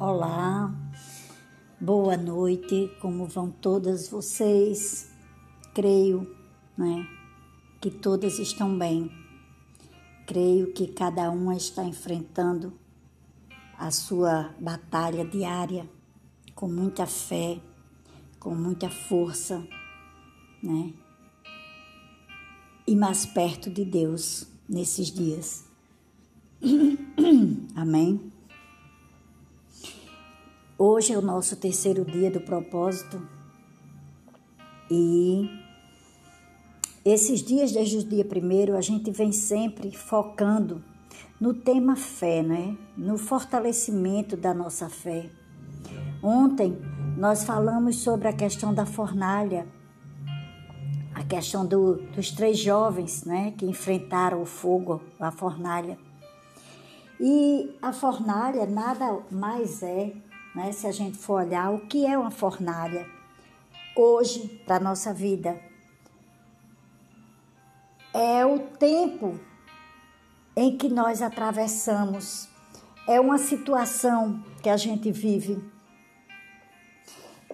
Olá, boa noite, como vão todas vocês? Creio, né, que todas estão bem. Creio que cada uma está enfrentando a sua batalha diária com muita fé, com muita força, né? E mais perto de Deus nesses dias. Amém? Hoje é o nosso terceiro dia do propósito e esses dias, desde o dia primeiro, a gente vem sempre focando no tema fé, né? no fortalecimento da nossa fé. Ontem nós falamos sobre a questão da fornalha, a questão do, dos três jovens né? que enfrentaram o fogo, a fornalha. E a fornalha nada mais é né? Se a gente for olhar o que é uma fornalha hoje para a nossa vida, é o tempo em que nós atravessamos, é uma situação que a gente vive,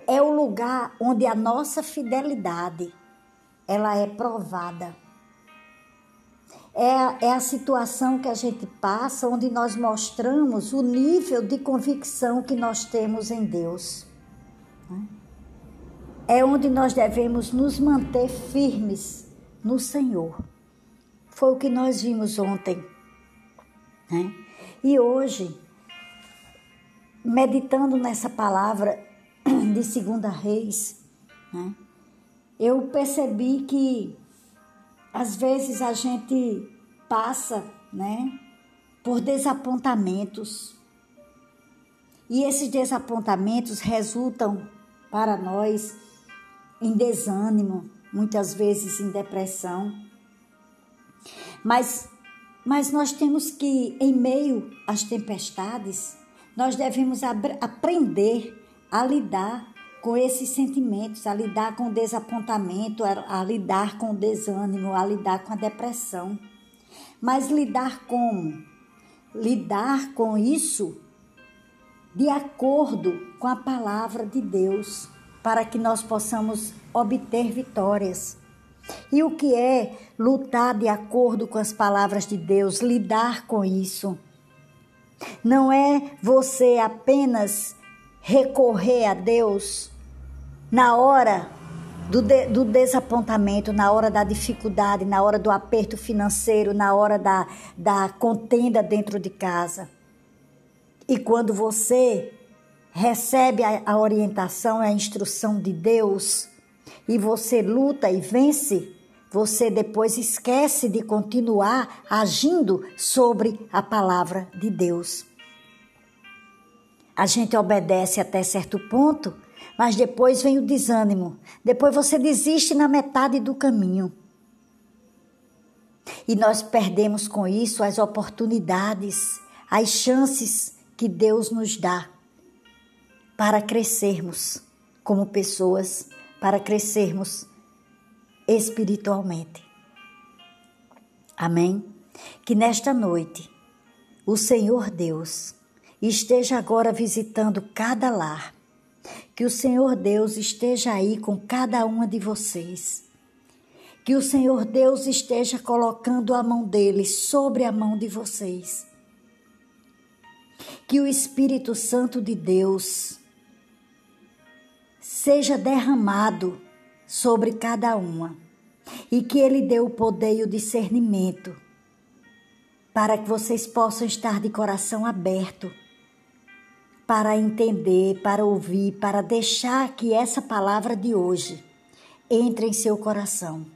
é o lugar onde a nossa fidelidade ela é provada é, é a situação que a gente passa onde nós mostramos o nível de convicção que nós temos em Deus. Né? É onde nós devemos nos manter firmes no Senhor. Foi o que nós vimos ontem. Né? E hoje, meditando nessa palavra de Segunda Reis, né? eu percebi que às vezes a gente passa, né, por desapontamentos. E esses desapontamentos resultam para nós em desânimo, muitas vezes em depressão. Mas mas nós temos que em meio às tempestades, nós devemos aprender a lidar com esses sentimentos, a lidar com o desapontamento, a, lidar com o desânimo, a lidar com a depressão. Mas lidar como? Lidar com isso de acordo com a palavra de Deus, para que nós possamos obter vitórias. E o que é lutar de acordo com as palavras de Deus, lidar com isso? Não é você apenas recorrer a Deus na hora do, de, do, desapontamento, na hora da dificuldade, na hora do aperto financeiro, na hora da, da contenda dentro de casa. E quando você recebe a, a orientação, a instrução de Deus, e você luta e vence, você depois esquece de continuar agindo sobre a palavra de Deus. A gente obedece até certo ponto, mas depois vem o desânimo. Depois você desiste na metade do caminho. E nós perdemos com isso as oportunidades, as chances que Deus nos dá para crescermos como pessoas, para crescermos espiritualmente. Amém? Que nesta noite o Senhor Deus esteja agora visitando cada lar que o Senhor Deus esteja aí com cada uma de vocês. Que o Senhor Deus esteja colocando a mão dele sobre a mão de vocês. Que o Espírito Santo de Deus seja derramado sobre cada uma e que ele dê o poder e o discernimento para que vocês possam estar de coração aberto para entender, para ouvir, para deixar que essa palavra de hoje entre em seu coração.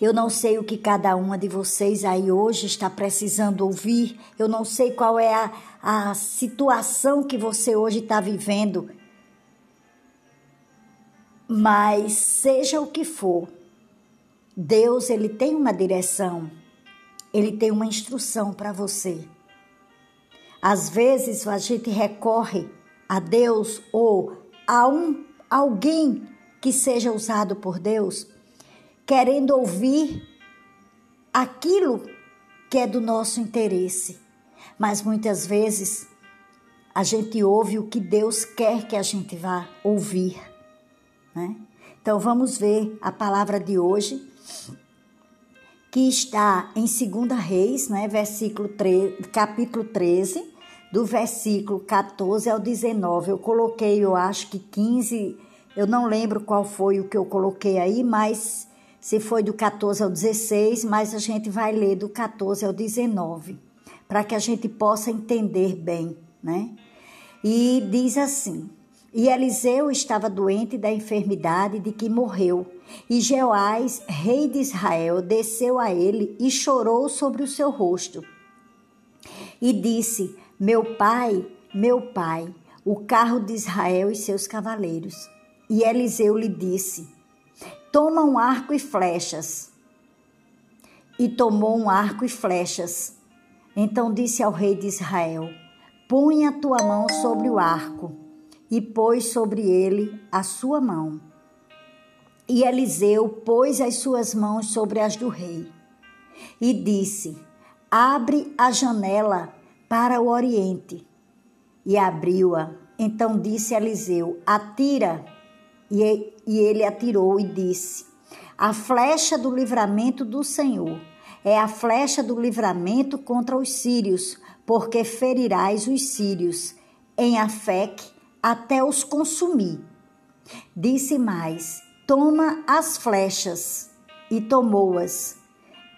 Eu não sei o que cada uma de vocês aí hoje está precisando ouvir, eu não sei qual é a, a situação que você hoje está vivendo, mas seja o que for, Deus ele tem uma direção, ele tem uma instrução para você. Às vezes a gente recorre a Deus ou a um alguém que seja usado por Deus, querendo ouvir aquilo que é do nosso interesse. Mas muitas vezes a gente ouve o que Deus quer que a gente vá ouvir, né? Então vamos ver a palavra de hoje, que está em 2 Reis, né, versículo 3, capítulo 13, do versículo 14 ao 19. Eu coloquei, eu acho que 15, eu não lembro qual foi o que eu coloquei aí, mas se foi do 14 ao 16, mas a gente vai ler do 14 ao 19, para que a gente possa entender bem, né? E diz assim: E Eliseu estava doente da enfermidade de que morreu. E Jeoás, rei de Israel, desceu a ele e chorou sobre o seu rosto. E disse: Meu pai, meu pai, o carro de Israel e seus cavaleiros. E Eliseu lhe disse: Toma um arco e flechas. E tomou um arco e flechas. Então disse ao rei de Israel: Põe a tua mão sobre o arco. E pôs sobre ele a sua mão. E Eliseu pôs as suas mãos sobre as do rei. E disse: Abre a janela para o oriente. E abriu-a. Então disse Eliseu: Atira. E ele atirou e disse: A flecha do livramento do Senhor é a flecha do livramento contra os sírios, porque ferirás os sírios em Afec até os consumir. Disse mais: Toma as flechas, e tomou-as.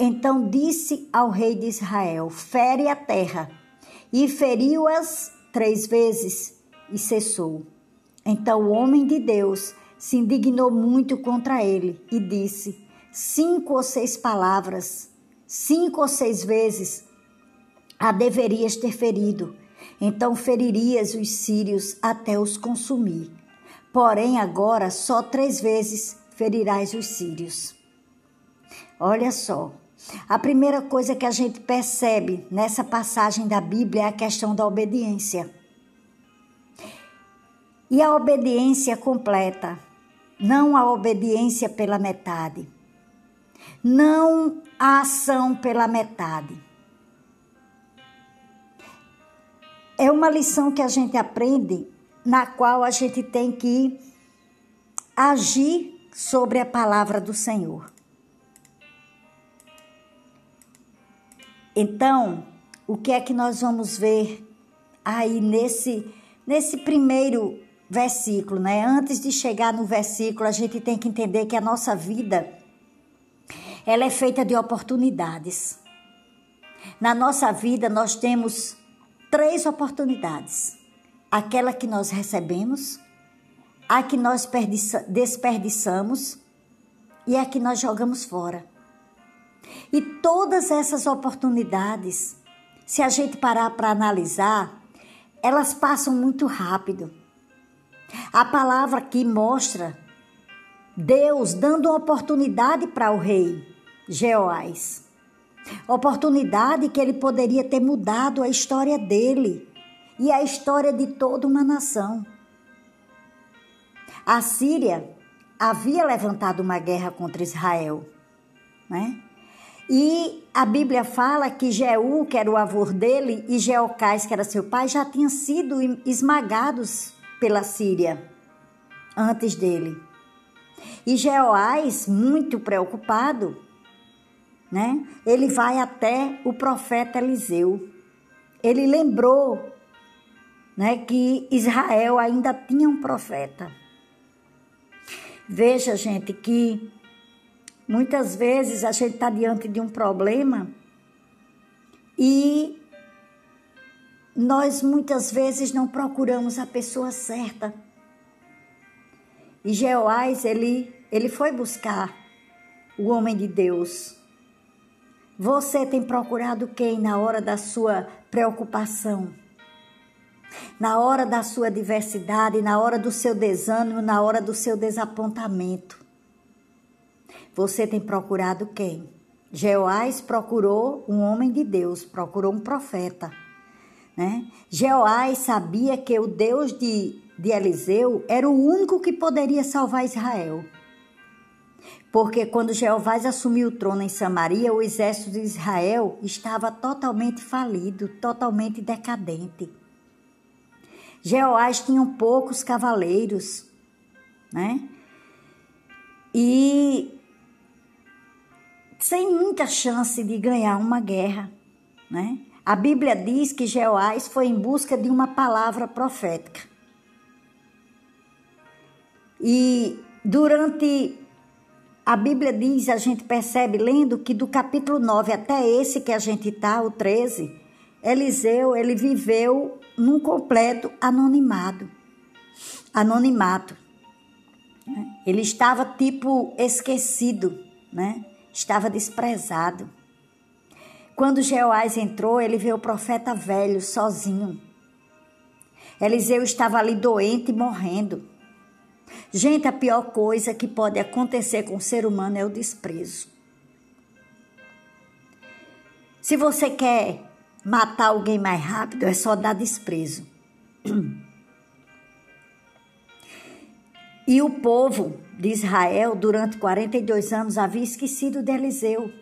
Então disse ao rei de Israel: Fere a terra. E feriu-as três vezes, e cessou. Então o homem de Deus se indignou muito contra ele e disse: Cinco ou seis palavras, cinco ou seis vezes a deverias ter ferido, então feririas os sírios até os consumir. Porém, agora só três vezes ferirás os sírios. Olha só, a primeira coisa que a gente percebe nessa passagem da Bíblia é a questão da obediência. E a obediência completa, não a obediência pela metade. Não a ação pela metade. é uma lição que a gente aprende, na qual a gente tem que agir sobre a palavra do Senhor. Então, o que é que nós vamos ver aí nesse nesse primeiro versículo, né? Antes de chegar no versículo, a gente tem que entender que a nossa vida ela é feita de oportunidades. Na nossa vida nós temos três oportunidades: aquela que nós recebemos, a que nós desperdiçamos e a que nós jogamos fora. E todas essas oportunidades, se a gente parar para analisar, elas passam muito rápido. A palavra aqui mostra Deus dando oportunidade para o rei Jeoás. Oportunidade que ele poderia ter mudado a história dele e a história de toda uma nação. A Síria havia levantado uma guerra contra Israel, né? E a Bíblia fala que Jeú, que era o avô dele, e Jeocás, que era seu pai, já tinham sido esmagados pela Síria antes dele. E Jeoás, muito preocupado, né? Ele vai até o profeta Eliseu. Ele lembrou, né, que Israel ainda tinha um profeta. Veja, gente, que muitas vezes a gente está diante de um problema e nós muitas vezes não procuramos a pessoa certa. E Jeoás, ele, ele foi buscar o homem de Deus. Você tem procurado quem na hora da sua preocupação? Na hora da sua diversidade, na hora do seu desânimo, na hora do seu desapontamento. Você tem procurado quem? Jeoás procurou um homem de Deus, procurou um profeta. Né? Jeoás sabia que o Deus de, de Eliseu era o único que poderia salvar Israel. Porque quando Jeová assumiu o trono em Samaria, o exército de Israel estava totalmente falido, totalmente decadente. Jeoás tinha poucos cavaleiros, né? E sem muita chance de ganhar uma guerra, né? A Bíblia diz que Jeoás foi em busca de uma palavra profética. E durante a Bíblia diz, a gente percebe lendo que do capítulo 9 até esse que a gente está, o 13, Eliseu, ele viveu num completo anonimado. Anonimato. Né? Ele estava tipo esquecido, né? Estava desprezado. Quando Jeoás entrou, ele vê o profeta velho sozinho. Eliseu estava ali doente e morrendo. Gente, a pior coisa que pode acontecer com o ser humano é o desprezo. Se você quer matar alguém mais rápido, é só dar desprezo. E o povo de Israel, durante 42 anos, havia esquecido de Eliseu.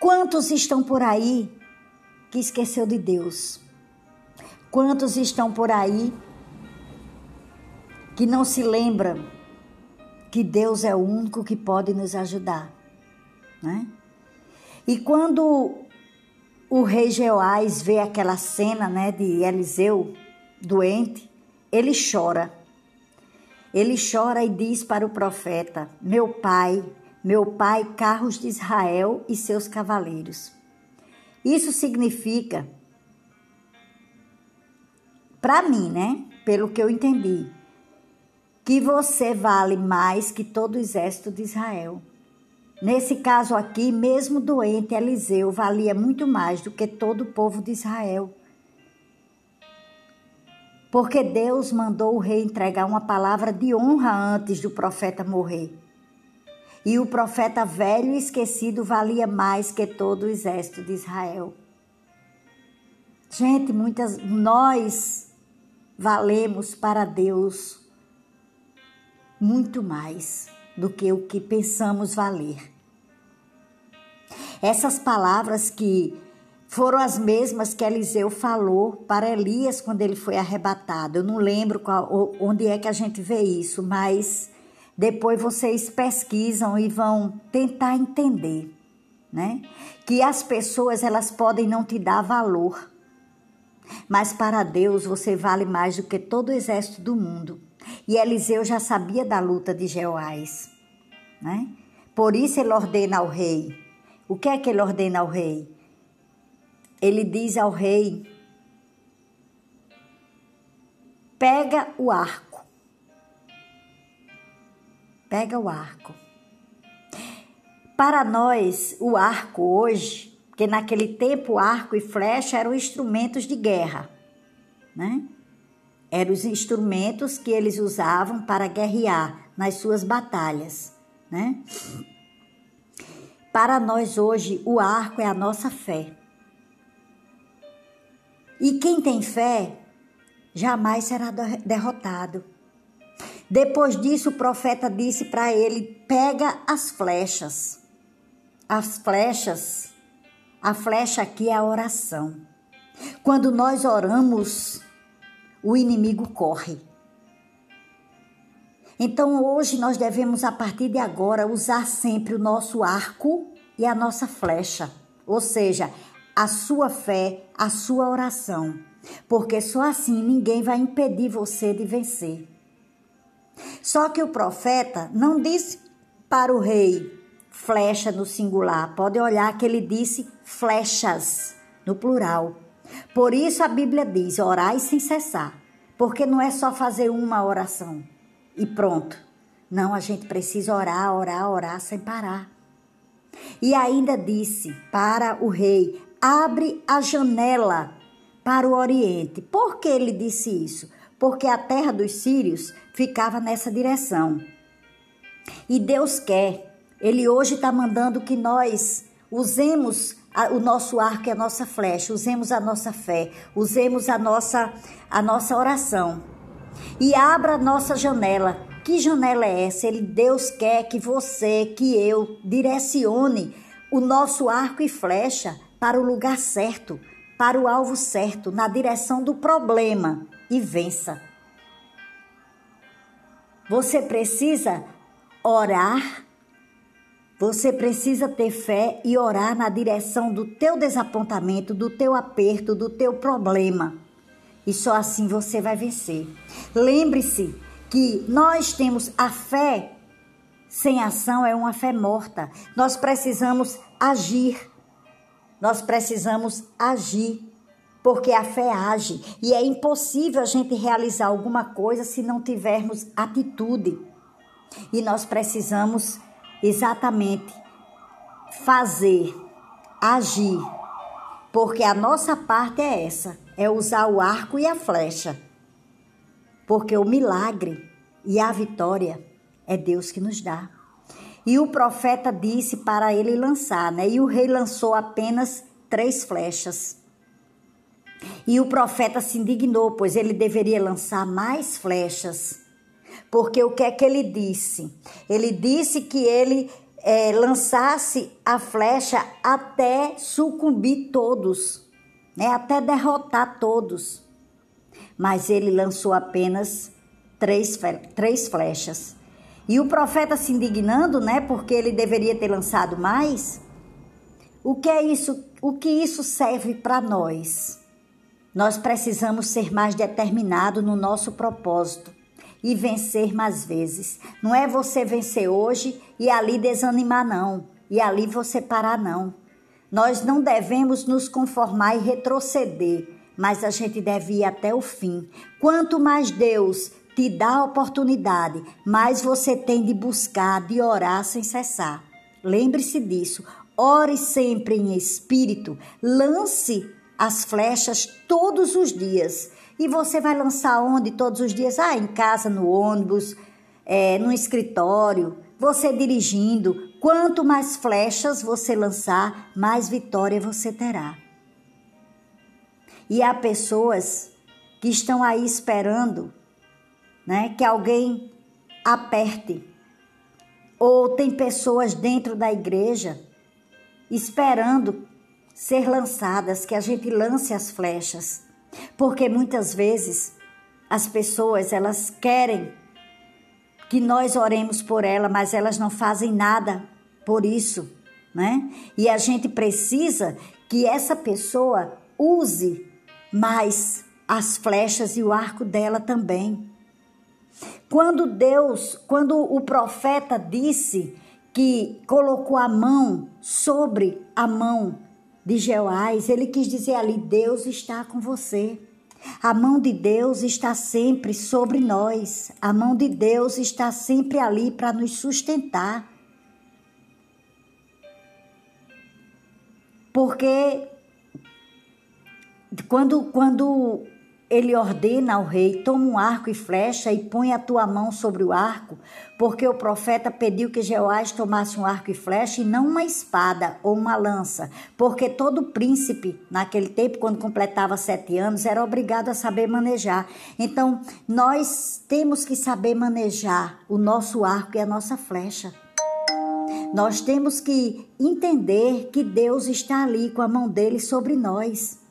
Quantos estão por aí que esqueceu de Deus? Quantos estão por aí que não se lembram que Deus é o único que pode nos ajudar, né? E quando o rei Jeoás vê aquela cena, né, de Eliseu doente, ele chora. Ele chora e diz para o profeta: Meu pai, meu pai, carros de Israel e seus cavaleiros. Isso significa, para mim, né? Pelo que eu entendi, que você vale mais que todo o exército de Israel. Nesse caso aqui, mesmo doente, Eliseu valia muito mais do que todo o povo de Israel. Porque Deus mandou o rei entregar uma palavra de honra antes do profeta morrer. E o profeta velho e esquecido valia mais que todo o exército de Israel. Gente, muitas nós valemos para Deus muito mais do que o que pensamos valer. Essas palavras que foram as mesmas que Eliseu falou para Elias quando ele foi arrebatado. Eu não lembro qual, onde é que a gente vê isso, mas depois vocês pesquisam e vão tentar entender, né? Que as pessoas elas podem não te dar valor, mas para Deus você vale mais do que todo o exército do mundo. E Eliseu já sabia da luta de Jeoás, né? Por isso ele ordena ao rei. O que é que ele ordena ao rei? Ele diz ao rei: pega o arco Pega o arco. Para nós, o arco hoje, porque naquele tempo arco e flecha eram instrumentos de guerra, né? Eram os instrumentos que eles usavam para guerrear nas suas batalhas, né? Para nós hoje, o arco é a nossa fé. E quem tem fé jamais será derrotado. Depois disso, o profeta disse para ele: pega as flechas. As flechas, a flecha aqui é a oração. Quando nós oramos, o inimigo corre. Então hoje nós devemos, a partir de agora, usar sempre o nosso arco e a nossa flecha, ou seja, a sua fé, a sua oração, porque só assim ninguém vai impedir você de vencer. Só que o profeta não disse para o rei flecha no singular. Pode olhar que ele disse flechas no plural. Por isso a Bíblia diz: orai sem cessar. Porque não é só fazer uma oração e pronto. Não, a gente precisa orar, orar, orar sem parar. E ainda disse para o rei: abre a janela para o Oriente. Por que ele disse isso? Porque a terra dos sírios ficava nessa direção. E Deus quer, Ele hoje está mandando que nós usemos o nosso arco e a nossa flecha, usemos a nossa fé, usemos a nossa, a nossa oração. E abra a nossa janela. Que janela é essa? Ele, Deus quer que você, que eu, direcione o nosso arco e flecha para o lugar certo, para o alvo certo, na direção do problema e vença. Você precisa orar, você precisa ter fé e orar na direção do teu desapontamento, do teu aperto, do teu problema. E só assim você vai vencer. Lembre-se que nós temos a fé sem ação é uma fé morta. Nós precisamos agir. Nós precisamos agir, porque a fé age e é impossível a gente realizar alguma coisa se não tivermos atitude. E nós precisamos exatamente fazer, agir, porque a nossa parte é essa, é usar o arco e a flecha. Porque o milagre e a vitória é Deus que nos dá. E o profeta disse para ele lançar, né? E o rei lançou apenas três flechas. E o profeta se indignou, pois ele deveria lançar mais flechas. Porque o que é que ele disse? Ele disse que ele é, lançasse a flecha até sucumbir todos, né? até derrotar todos. Mas ele lançou apenas três, três flechas. E o profeta se indignando, né, porque ele deveria ter lançado mais. O que é isso? O que isso serve para nós? Nós precisamos ser mais determinados no nosso propósito e vencer mais vezes. Não é você vencer hoje e ali desanimar não, e ali você parar não. Nós não devemos nos conformar e retroceder, mas a gente deve ir até o fim. Quanto mais Deus te dá a oportunidade, mas você tem de buscar, de orar sem cessar. Lembre-se disso. Ore sempre em espírito. Lance as flechas todos os dias. E você vai lançar onde todos os dias? Ah, em casa, no ônibus, é, no escritório, você dirigindo. Quanto mais flechas você lançar, mais vitória você terá. E há pessoas que estão aí esperando né? Que alguém aperte. Ou tem pessoas dentro da igreja esperando ser lançadas, que a gente lance as flechas. Porque muitas vezes as pessoas, elas querem que nós oremos por ela, mas elas não fazem nada por isso, né? E a gente precisa que essa pessoa use mais as flechas e o arco dela também. Quando Deus, quando o profeta disse que colocou a mão sobre a mão de Jeoás, ele quis dizer ali: Deus está com você. A mão de Deus está sempre sobre nós. A mão de Deus está sempre ali para nos sustentar. Porque quando, quando ele ordena ao rei: toma um arco e flecha e põe a tua mão sobre o arco, porque o profeta pediu que Jeoás tomasse um arco e flecha e não uma espada ou uma lança, porque todo príncipe, naquele tempo, quando completava sete anos, era obrigado a saber manejar. Então, nós temos que saber manejar o nosso arco e a nossa flecha. Nós temos que entender que Deus está ali com a mão dele sobre nós.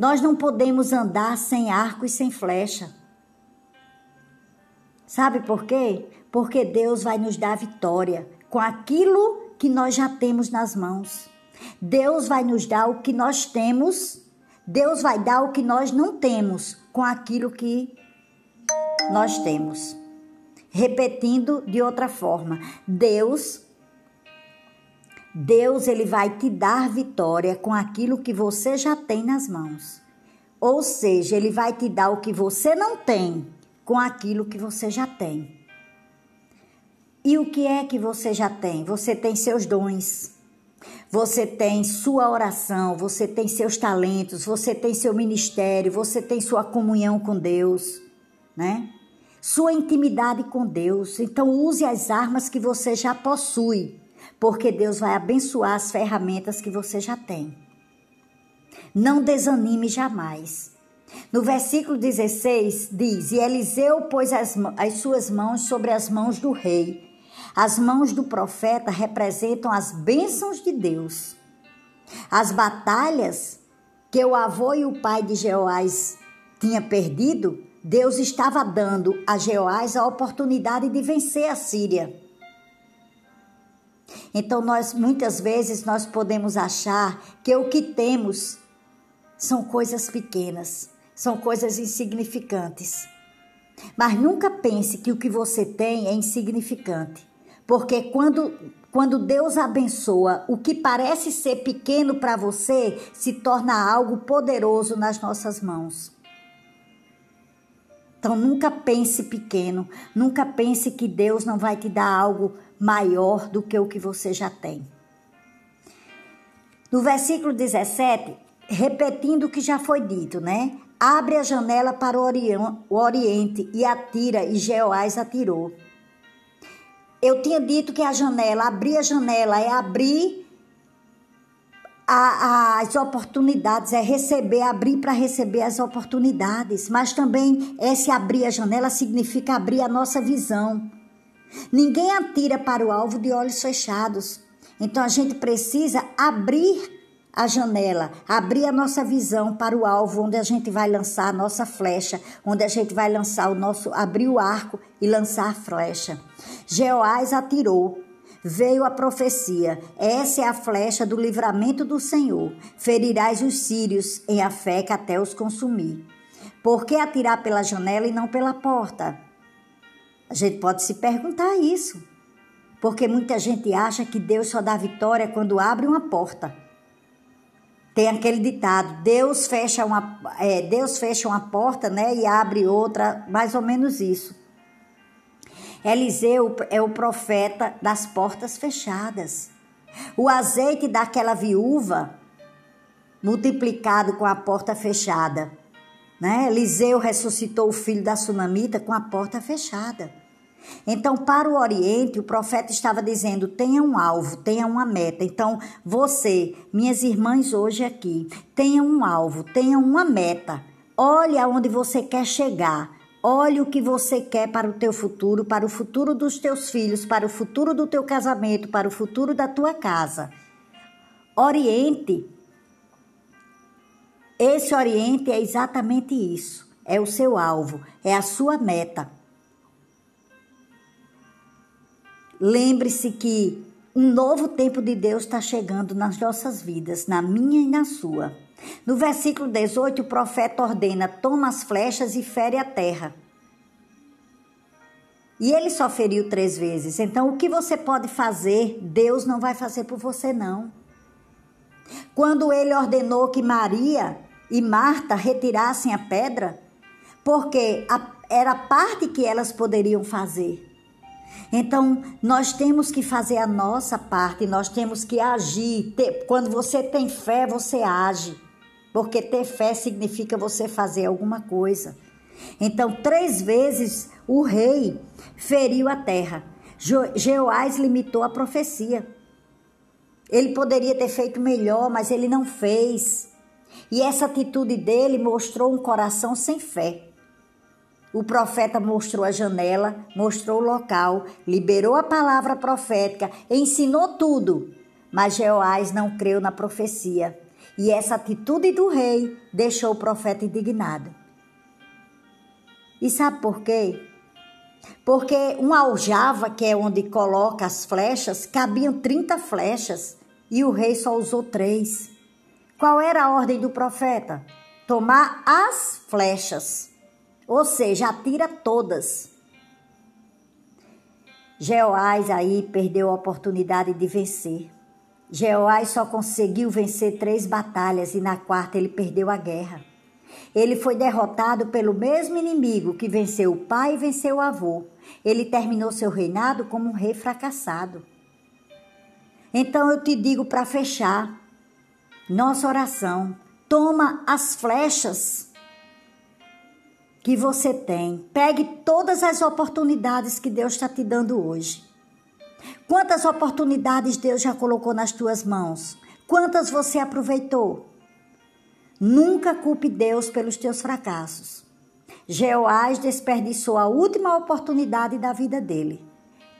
Nós não podemos andar sem arco e sem flecha. Sabe por quê? Porque Deus vai nos dar vitória com aquilo que nós já temos nas mãos. Deus vai nos dar o que nós temos, Deus vai dar o que nós não temos com aquilo que nós temos. Repetindo de outra forma, Deus Deus ele vai te dar vitória com aquilo que você já tem nas mãos. Ou seja, ele vai te dar o que você não tem com aquilo que você já tem. E o que é que você já tem? Você tem seus dons. Você tem sua oração, você tem seus talentos, você tem seu ministério, você tem sua comunhão com Deus, né? Sua intimidade com Deus. Então use as armas que você já possui porque Deus vai abençoar as ferramentas que você já tem. Não desanime jamais. No versículo 16 diz: E Eliseu pôs as, as suas mãos sobre as mãos do rei. As mãos do profeta representam as bênçãos de Deus. As batalhas que o avô e o pai de Jeoás tinha perdido, Deus estava dando a Jeoás a oportunidade de vencer a Síria. Então nós muitas vezes nós podemos achar que o que temos são coisas pequenas, são coisas insignificantes. Mas nunca pense que o que você tem é insignificante, porque quando quando Deus abençoa, o que parece ser pequeno para você se torna algo poderoso nas nossas mãos. Então nunca pense pequeno, nunca pense que Deus não vai te dar algo maior do que o que você já tem. No versículo 17, repetindo o que já foi dito, né? Abre a janela para o Oriente e atira, e Jeoás atirou. Eu tinha dito que a janela, abrir a janela é abrir a, as oportunidades, é receber, abrir para receber as oportunidades. Mas também esse abrir a janela significa abrir a nossa visão. Ninguém atira para o alvo de olhos fechados. Então a gente precisa abrir a janela, abrir a nossa visão para o alvo onde a gente vai lançar a nossa flecha, onde a gente vai lançar o nosso, abrir o arco e lançar a flecha. Jeoás atirou. Veio a profecia: essa é a flecha do livramento do Senhor. Ferirás os sírios em Afeca até os consumir. Por que atirar pela janela e não pela porta? A gente pode se perguntar isso. Porque muita gente acha que Deus só dá vitória quando abre uma porta. Tem aquele ditado: Deus fecha uma, é, Deus fecha uma porta, né, e abre outra, mais ou menos isso. Eliseu é o profeta das portas fechadas. O azeite daquela viúva multiplicado com a porta fechada. Né? Eliseu ressuscitou o filho da sunamita com a porta fechada. Então, para o Oriente, o profeta estava dizendo: tenha um alvo, tenha uma meta. Então, você, minhas irmãs hoje aqui, tenha um alvo, tenha uma meta. Olhe aonde você quer chegar. Olhe o que você quer para o teu futuro, para o futuro dos teus filhos, para o futuro do teu casamento, para o futuro da tua casa. Oriente. Esse Oriente é exatamente isso. É o seu alvo, é a sua meta. Lembre-se que um novo tempo de Deus está chegando nas nossas vidas, na minha e na sua. No versículo 18, o profeta ordena: toma as flechas e fere a terra. E ele só feriu três vezes. Então, o que você pode fazer, Deus não vai fazer por você, não. Quando ele ordenou que Maria e Marta retirassem a pedra, porque a, era a parte que elas poderiam fazer. Então, nós temos que fazer a nossa parte, nós temos que agir. Quando você tem fé, você age. Porque ter fé significa você fazer alguma coisa. Então, três vezes o rei feriu a terra. Jeoás limitou a profecia. Ele poderia ter feito melhor, mas ele não fez. E essa atitude dele mostrou um coração sem fé. O profeta mostrou a janela, mostrou o local, liberou a palavra profética, ensinou tudo. Mas Jeoás não creu na profecia. E essa atitude do rei deixou o profeta indignado. E sabe por quê? Porque uma aljava, que é onde coloca as flechas, cabiam 30 flechas e o rei só usou três. Qual era a ordem do profeta? Tomar as flechas. Ou seja, atira todas. Jeoás aí perdeu a oportunidade de vencer. Jeoás só conseguiu vencer três batalhas e na quarta ele perdeu a guerra. Ele foi derrotado pelo mesmo inimigo que venceu o pai e venceu o avô. Ele terminou seu reinado como um rei fracassado. Então eu te digo para fechar nossa oração: toma as flechas que você tem. Pegue todas as oportunidades que Deus está te dando hoje. Quantas oportunidades Deus já colocou nas tuas mãos? Quantas você aproveitou? Nunca culpe Deus pelos teus fracassos. Jeoás desperdiçou a última oportunidade da vida dele.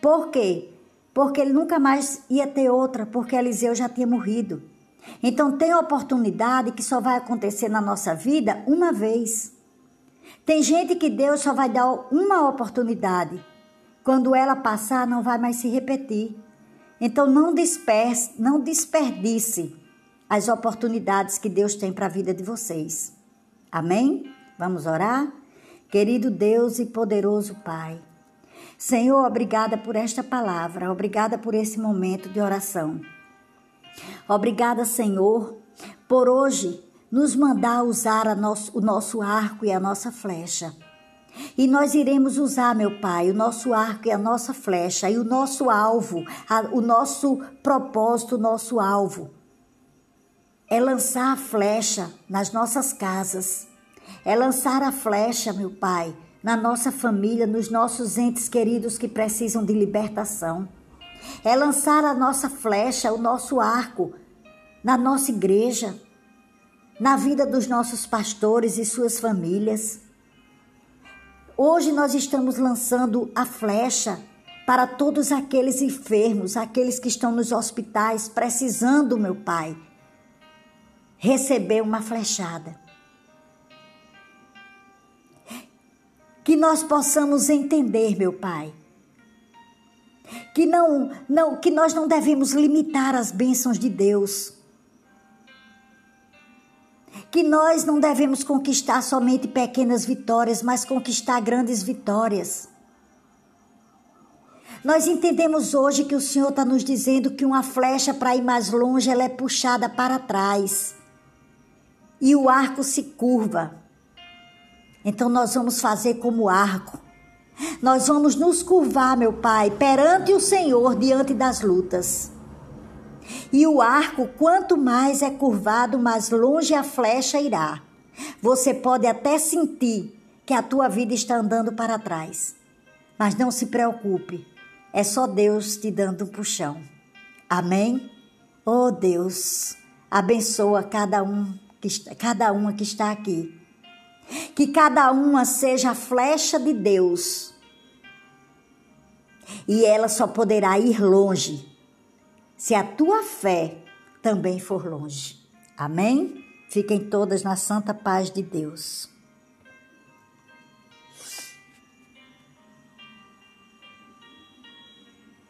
Por quê? Porque ele nunca mais ia ter outra, porque Eliseu já tinha morrido. Então tem oportunidade que só vai acontecer na nossa vida uma vez. Tem gente que Deus só vai dar uma oportunidade. Quando ela passar, não vai mais se repetir. Então não disperse, não desperdice as oportunidades que Deus tem para a vida de vocês. Amém? Vamos orar? Querido Deus e poderoso Pai, Senhor, obrigada por esta palavra, obrigada por esse momento de oração. Obrigada, Senhor, por hoje nos mandar usar nosso, o nosso arco e a nossa flecha. E nós iremos usar, meu Pai, o nosso arco e a nossa flecha, e o nosso alvo, a, o nosso propósito, o nosso alvo. É lançar a flecha nas nossas casas. É lançar a flecha, meu Pai, na nossa família, nos nossos entes queridos que precisam de libertação. É lançar a nossa flecha, o nosso arco, na nossa igreja, na vida dos nossos pastores e suas famílias. Hoje nós estamos lançando a flecha para todos aqueles enfermos, aqueles que estão nos hospitais precisando, meu Pai, receber uma flechada. Que nós possamos entender, meu Pai, que não, não, que nós não devemos limitar as bênçãos de Deus que nós não devemos conquistar somente pequenas vitórias, mas conquistar grandes vitórias. Nós entendemos hoje que o Senhor está nos dizendo que uma flecha para ir mais longe ela é puxada para trás e o arco se curva. Então nós vamos fazer como arco. Nós vamos nos curvar, meu Pai, perante o Senhor diante das lutas. E o arco, quanto mais é curvado, mais longe a flecha irá. Você pode até sentir que a tua vida está andando para trás. Mas não se preocupe, é só Deus te dando um puxão. Amém? Oh Deus, abençoa cada um que está, cada uma que está aqui. Que cada uma seja a flecha de Deus. E ela só poderá ir longe se a tua fé também for longe. Amém? Fiquem todas na santa paz de Deus.